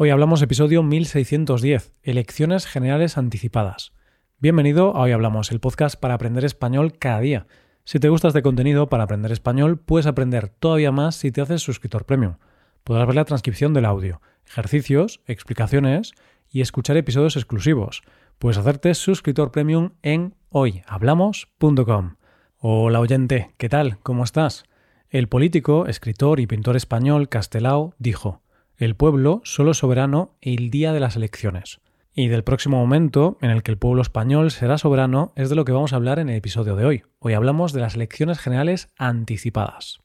Hoy hablamos episodio 1610, Elecciones Generales Anticipadas. Bienvenido a Hoy Hablamos, el podcast para aprender español cada día. Si te gusta este contenido para aprender español, puedes aprender todavía más si te haces suscriptor premium. Podrás ver la transcripción del audio, ejercicios, explicaciones y escuchar episodios exclusivos. Puedes hacerte suscriptor premium en hoyhablamos.com. Hola oyente, ¿qué tal? ¿Cómo estás? El político, escritor y pintor español Castelao dijo, el pueblo solo soberano el día de las elecciones. Y del próximo momento en el que el pueblo español será soberano es de lo que vamos a hablar en el episodio de hoy. Hoy hablamos de las elecciones generales anticipadas.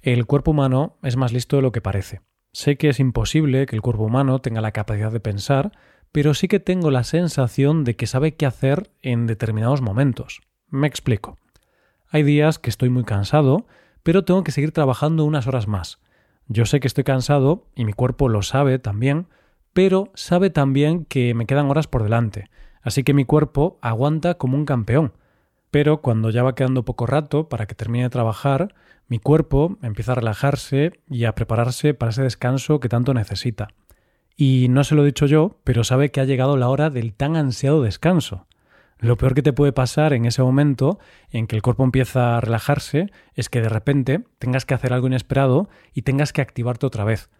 El cuerpo humano es más listo de lo que parece. Sé que es imposible que el cuerpo humano tenga la capacidad de pensar, pero sí que tengo la sensación de que sabe qué hacer en determinados momentos. Me explico. Hay días que estoy muy cansado, pero tengo que seguir trabajando unas horas más. Yo sé que estoy cansado y mi cuerpo lo sabe también, pero sabe también que me quedan horas por delante, así que mi cuerpo aguanta como un campeón. Pero cuando ya va quedando poco rato para que termine de trabajar, mi cuerpo empieza a relajarse y a prepararse para ese descanso que tanto necesita. Y no se lo he dicho yo, pero sabe que ha llegado la hora del tan ansiado descanso. Lo peor que te puede pasar en ese momento en que el cuerpo empieza a relajarse es que de repente tengas que hacer algo inesperado y tengas que activarte otra vez.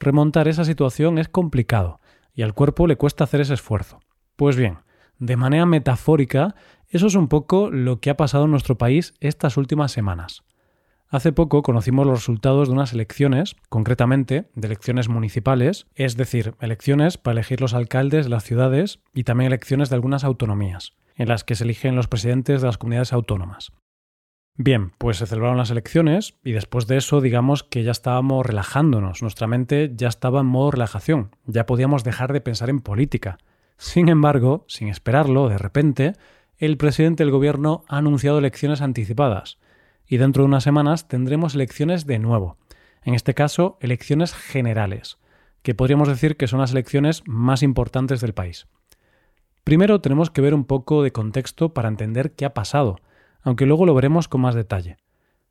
Remontar esa situación es complicado y al cuerpo le cuesta hacer ese esfuerzo. Pues bien, de manera metafórica, eso es un poco lo que ha pasado en nuestro país estas últimas semanas. Hace poco conocimos los resultados de unas elecciones, concretamente de elecciones municipales, es decir, elecciones para elegir los alcaldes de las ciudades y también elecciones de algunas autonomías en las que se eligen los presidentes de las comunidades autónomas. Bien, pues se celebraron las elecciones y después de eso digamos que ya estábamos relajándonos, nuestra mente ya estaba en modo relajación, ya podíamos dejar de pensar en política. Sin embargo, sin esperarlo, de repente, el presidente del gobierno ha anunciado elecciones anticipadas y dentro de unas semanas tendremos elecciones de nuevo, en este caso elecciones generales, que podríamos decir que son las elecciones más importantes del país. Primero tenemos que ver un poco de contexto para entender qué ha pasado, aunque luego lo veremos con más detalle.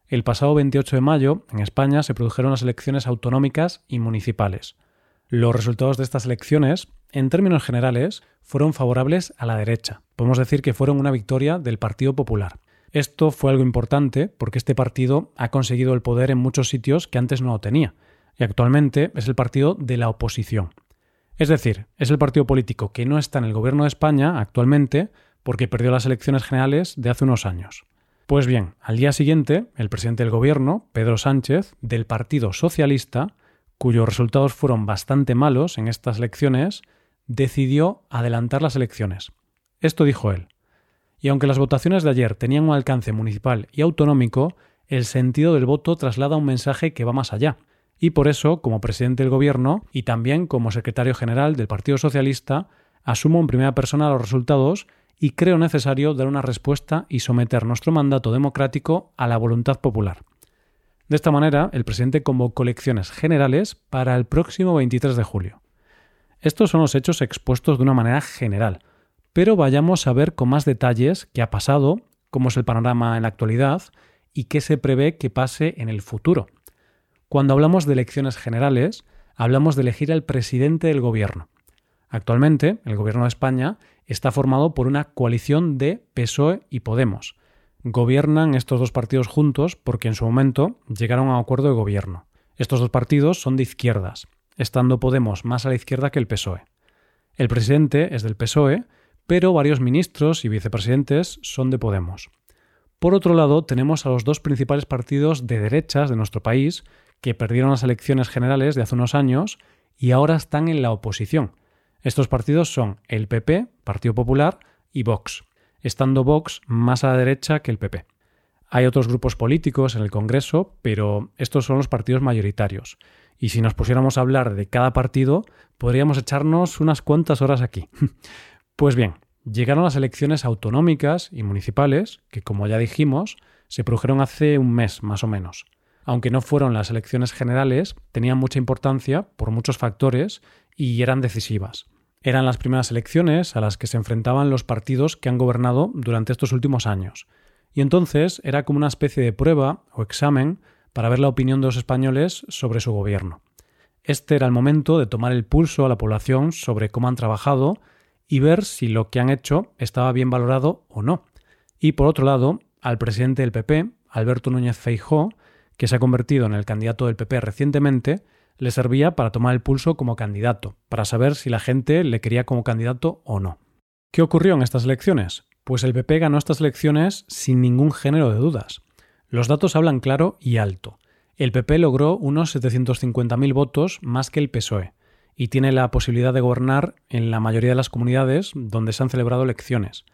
El pasado 28 de mayo, en España, se produjeron las elecciones autonómicas y municipales. Los resultados de estas elecciones, en términos generales, fueron favorables a la derecha. Podemos decir que fueron una victoria del Partido Popular. Esto fue algo importante porque este partido ha conseguido el poder en muchos sitios que antes no lo tenía, y actualmente es el partido de la oposición. Es decir, es el partido político que no está en el gobierno de España actualmente porque perdió las elecciones generales de hace unos años. Pues bien, al día siguiente, el presidente del gobierno, Pedro Sánchez, del Partido Socialista, cuyos resultados fueron bastante malos en estas elecciones, decidió adelantar las elecciones. Esto dijo él. Y aunque las votaciones de ayer tenían un alcance municipal y autonómico, el sentido del voto traslada un mensaje que va más allá y por eso, como presidente del Gobierno y también como secretario general del Partido Socialista, asumo en primera persona los resultados y creo necesario dar una respuesta y someter nuestro mandato democrático a la voluntad popular. De esta manera, el presidente convocó elecciones generales para el próximo 23 de julio. Estos son los hechos expuestos de una manera general, pero vayamos a ver con más detalles qué ha pasado, cómo es el panorama en la actualidad y qué se prevé que pase en el futuro. Cuando hablamos de elecciones generales, hablamos de elegir al presidente del gobierno. Actualmente, el gobierno de España está formado por una coalición de PSOE y Podemos. Gobiernan estos dos partidos juntos porque en su momento llegaron a un acuerdo de gobierno. Estos dos partidos son de izquierdas, estando Podemos más a la izquierda que el PSOE. El presidente es del PSOE, pero varios ministros y vicepresidentes son de Podemos. Por otro lado, tenemos a los dos principales partidos de derechas de nuestro país, que perdieron las elecciones generales de hace unos años y ahora están en la oposición. Estos partidos son el PP, Partido Popular, y Vox, estando Vox más a la derecha que el PP. Hay otros grupos políticos en el Congreso, pero estos son los partidos mayoritarios. Y si nos pusiéramos a hablar de cada partido, podríamos echarnos unas cuantas horas aquí. pues bien, llegaron las elecciones autonómicas y municipales, que como ya dijimos, se produjeron hace un mes más o menos aunque no fueron las elecciones generales, tenían mucha importancia por muchos factores y eran decisivas. Eran las primeras elecciones a las que se enfrentaban los partidos que han gobernado durante estos últimos años. Y entonces era como una especie de prueba o examen para ver la opinión de los españoles sobre su gobierno. Este era el momento de tomar el pulso a la población sobre cómo han trabajado y ver si lo que han hecho estaba bien valorado o no. Y por otro lado, al presidente del PP, Alberto Núñez Feijó, que se ha convertido en el candidato del PP recientemente, le servía para tomar el pulso como candidato, para saber si la gente le quería como candidato o no. ¿Qué ocurrió en estas elecciones? Pues el PP ganó estas elecciones sin ningún género de dudas. Los datos hablan claro y alto. El PP logró unos 750.000 votos más que el PSOE y tiene la posibilidad de gobernar en la mayoría de las comunidades donde se han celebrado elecciones.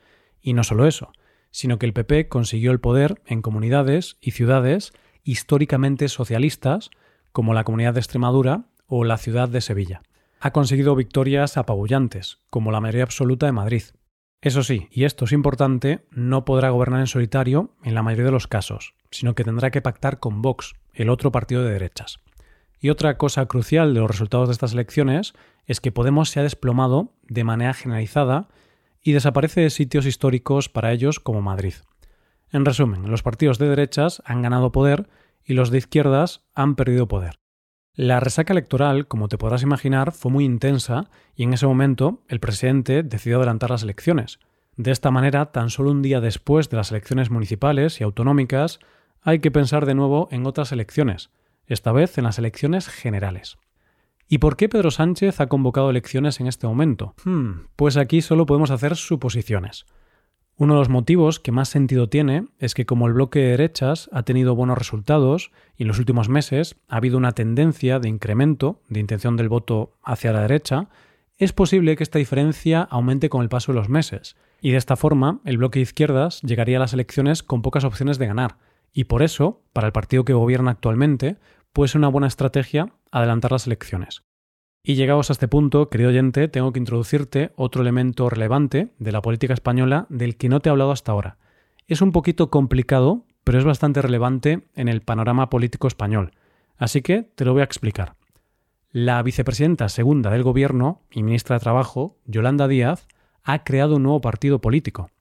Y no solo eso, sino que el PP consiguió el poder en comunidades y ciudades históricamente socialistas como la Comunidad de Extremadura o la ciudad de Sevilla. Ha conseguido victorias apabullantes, como la mayoría absoluta de Madrid. Eso sí, y esto es importante, no podrá gobernar en solitario en la mayoría de los casos, sino que tendrá que pactar con Vox, el otro partido de derechas. Y otra cosa crucial de los resultados de estas elecciones es que Podemos se ha desplomado de manera generalizada y desaparece de sitios históricos para ellos como Madrid. En resumen, los partidos de derechas han ganado poder y los de izquierdas han perdido poder. La resaca electoral, como te podrás imaginar, fue muy intensa y en ese momento el presidente decidió adelantar las elecciones. De esta manera, tan solo un día después de las elecciones municipales y autonómicas, hay que pensar de nuevo en otras elecciones, esta vez en las elecciones generales. ¿Y por qué Pedro Sánchez ha convocado elecciones en este momento? Hmm, pues aquí solo podemos hacer suposiciones. Uno de los motivos que más sentido tiene es que como el bloque de derechas ha tenido buenos resultados y en los últimos meses ha habido una tendencia de incremento de intención del voto hacia la derecha, es posible que esta diferencia aumente con el paso de los meses, y de esta forma el bloque de izquierdas llegaría a las elecciones con pocas opciones de ganar, y por eso, para el partido que gobierna actualmente, puede ser una buena estrategia adelantar las elecciones. Y llegados a este punto, querido oyente, tengo que introducirte otro elemento relevante de la política española del que no te he hablado hasta ahora. Es un poquito complicado, pero es bastante relevante en el panorama político español. Así que te lo voy a explicar. La vicepresidenta segunda del Gobierno y ministra de Trabajo, Yolanda Díaz, ha creado un nuevo partido político.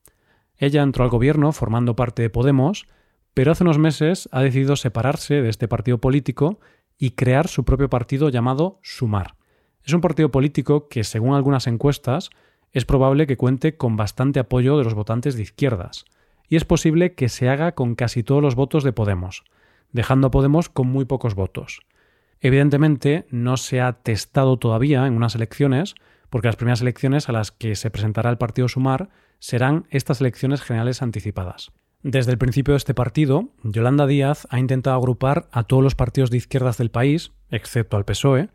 Ella entró al Gobierno formando parte de Podemos, pero hace unos meses ha decidido separarse de este partido político y crear su propio partido llamado Sumar. Es un partido político que, según algunas encuestas, es probable que cuente con bastante apoyo de los votantes de izquierdas, y es posible que se haga con casi todos los votos de Podemos, dejando a Podemos con muy pocos votos. Evidentemente, no se ha testado todavía en unas elecciones, porque las primeras elecciones a las que se presentará el partido Sumar serán estas elecciones generales anticipadas. Desde el principio de este partido, Yolanda Díaz ha intentado agrupar a todos los partidos de izquierdas del país, excepto al PSOE,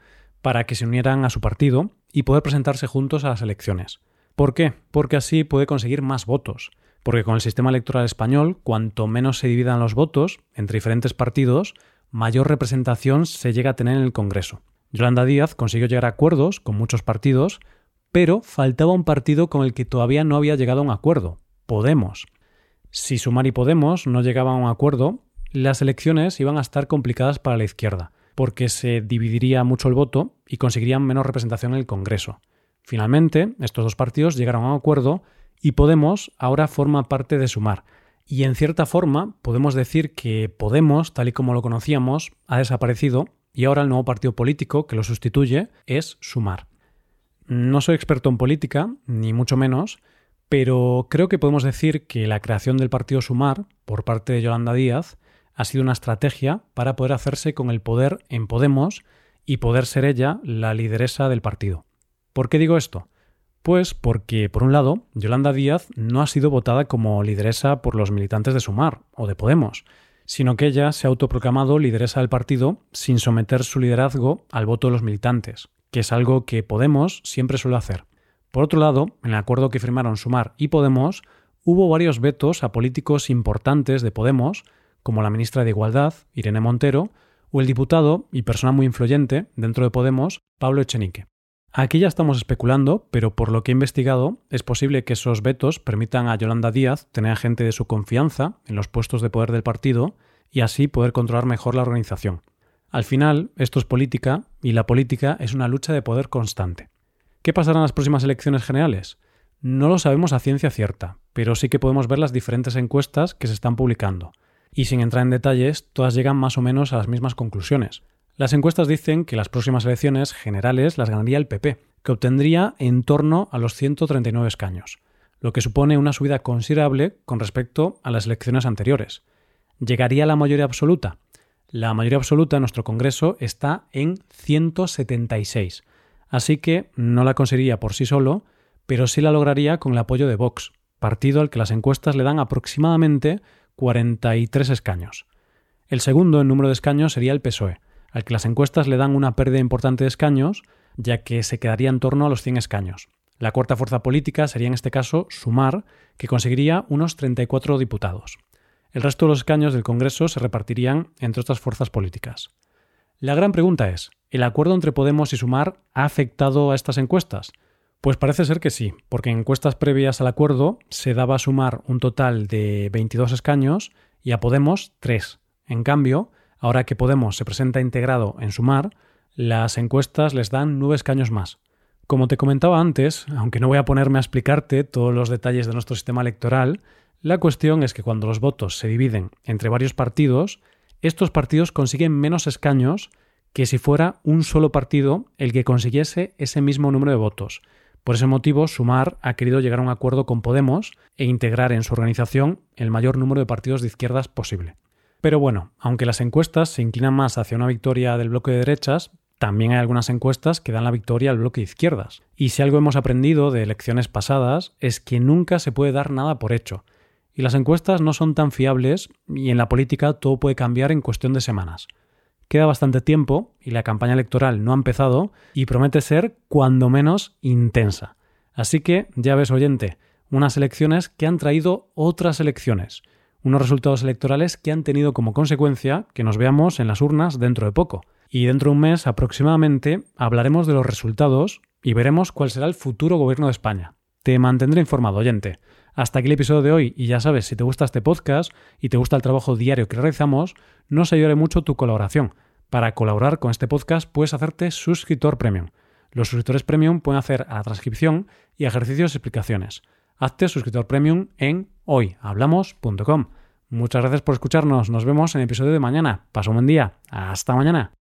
para que se unieran a su partido y poder presentarse juntos a las elecciones. ¿Por qué? Porque así puede conseguir más votos. Porque con el sistema electoral español, cuanto menos se dividan los votos entre diferentes partidos, mayor representación se llega a tener en el Congreso. Yolanda Díaz consiguió llegar a acuerdos con muchos partidos, pero faltaba un partido con el que todavía no había llegado a un acuerdo, Podemos. Si Sumar y Podemos no llegaban a un acuerdo, las elecciones iban a estar complicadas para la izquierda porque se dividiría mucho el voto y conseguirían menos representación en el Congreso. Finalmente, estos dos partidos llegaron a un acuerdo y Podemos ahora forma parte de Sumar. Y en cierta forma podemos decir que Podemos, tal y como lo conocíamos, ha desaparecido y ahora el nuevo partido político que lo sustituye es Sumar. No soy experto en política, ni mucho menos, pero creo que podemos decir que la creación del partido Sumar por parte de Yolanda Díaz ha sido una estrategia para poder hacerse con el poder en Podemos y poder ser ella la lideresa del partido. ¿Por qué digo esto? Pues porque, por un lado, Yolanda Díaz no ha sido votada como lideresa por los militantes de Sumar o de Podemos, sino que ella se ha autoproclamado lideresa del partido sin someter su liderazgo al voto de los militantes, que es algo que Podemos siempre suele hacer. Por otro lado, en el acuerdo que firmaron Sumar y Podemos, hubo varios vetos a políticos importantes de Podemos como la ministra de Igualdad, Irene Montero, o el diputado y persona muy influyente dentro de Podemos, Pablo Echenique. Aquí ya estamos especulando, pero por lo que he investigado, es posible que esos vetos permitan a Yolanda Díaz tener a gente de su confianza en los puestos de poder del partido y así poder controlar mejor la organización. Al final, esto es política y la política es una lucha de poder constante. ¿Qué pasará en las próximas elecciones generales? No lo sabemos a ciencia cierta, pero sí que podemos ver las diferentes encuestas que se están publicando y sin entrar en detalles, todas llegan más o menos a las mismas conclusiones. Las encuestas dicen que las próximas elecciones generales las ganaría el PP, que obtendría en torno a los 139 escaños, lo que supone una subida considerable con respecto a las elecciones anteriores. ¿Llegaría a la mayoría absoluta? La mayoría absoluta en nuestro Congreso está en 176, así que no la conseguiría por sí solo, pero sí la lograría con el apoyo de Vox, partido al que las encuestas le dan aproximadamente 43 escaños. El segundo en número de escaños sería el PSOE, al que las encuestas le dan una pérdida importante de escaños, ya que se quedaría en torno a los 100 escaños. La cuarta fuerza política sería en este caso Sumar, que conseguiría unos 34 diputados. El resto de los escaños del Congreso se repartirían entre otras fuerzas políticas. La gran pregunta es, ¿el acuerdo entre Podemos y Sumar ha afectado a estas encuestas? Pues parece ser que sí, porque en encuestas previas al acuerdo se daba a Sumar un total de 22 escaños y a Podemos 3. En cambio, Ahora que Podemos se presenta integrado en Sumar, las encuestas les dan nueve escaños más. Como te comentaba antes, aunque no voy a ponerme a explicarte todos los detalles de nuestro sistema electoral, la cuestión es que cuando los votos se dividen entre varios partidos, estos partidos consiguen menos escaños que si fuera un solo partido el que consiguiese ese mismo número de votos. Por ese motivo, Sumar ha querido llegar a un acuerdo con Podemos e integrar en su organización el mayor número de partidos de izquierdas posible. Pero bueno, aunque las encuestas se inclinan más hacia una victoria del bloque de derechas, también hay algunas encuestas que dan la victoria al bloque de izquierdas. Y si algo hemos aprendido de elecciones pasadas es que nunca se puede dar nada por hecho. Y las encuestas no son tan fiables y en la política todo puede cambiar en cuestión de semanas. Queda bastante tiempo y la campaña electoral no ha empezado y promete ser cuando menos intensa. Así que, ya ves oyente, unas elecciones que han traído otras elecciones unos resultados electorales que han tenido como consecuencia que nos veamos en las urnas dentro de poco. Y dentro de un mes aproximadamente hablaremos de los resultados y veremos cuál será el futuro gobierno de España. Te mantendré informado, oyente. Hasta aquí el episodio de hoy y ya sabes, si te gusta este podcast y te gusta el trabajo diario que realizamos, nos ayudará mucho tu colaboración. Para colaborar con este podcast puedes hacerte suscriptor premium. Los suscriptores premium pueden hacer a transcripción y ejercicios y explicaciones. Hazte suscriptor premium en hoyhablamos.com. Muchas gracias por escucharnos. Nos vemos en el episodio de mañana. Paso un buen día. Hasta mañana.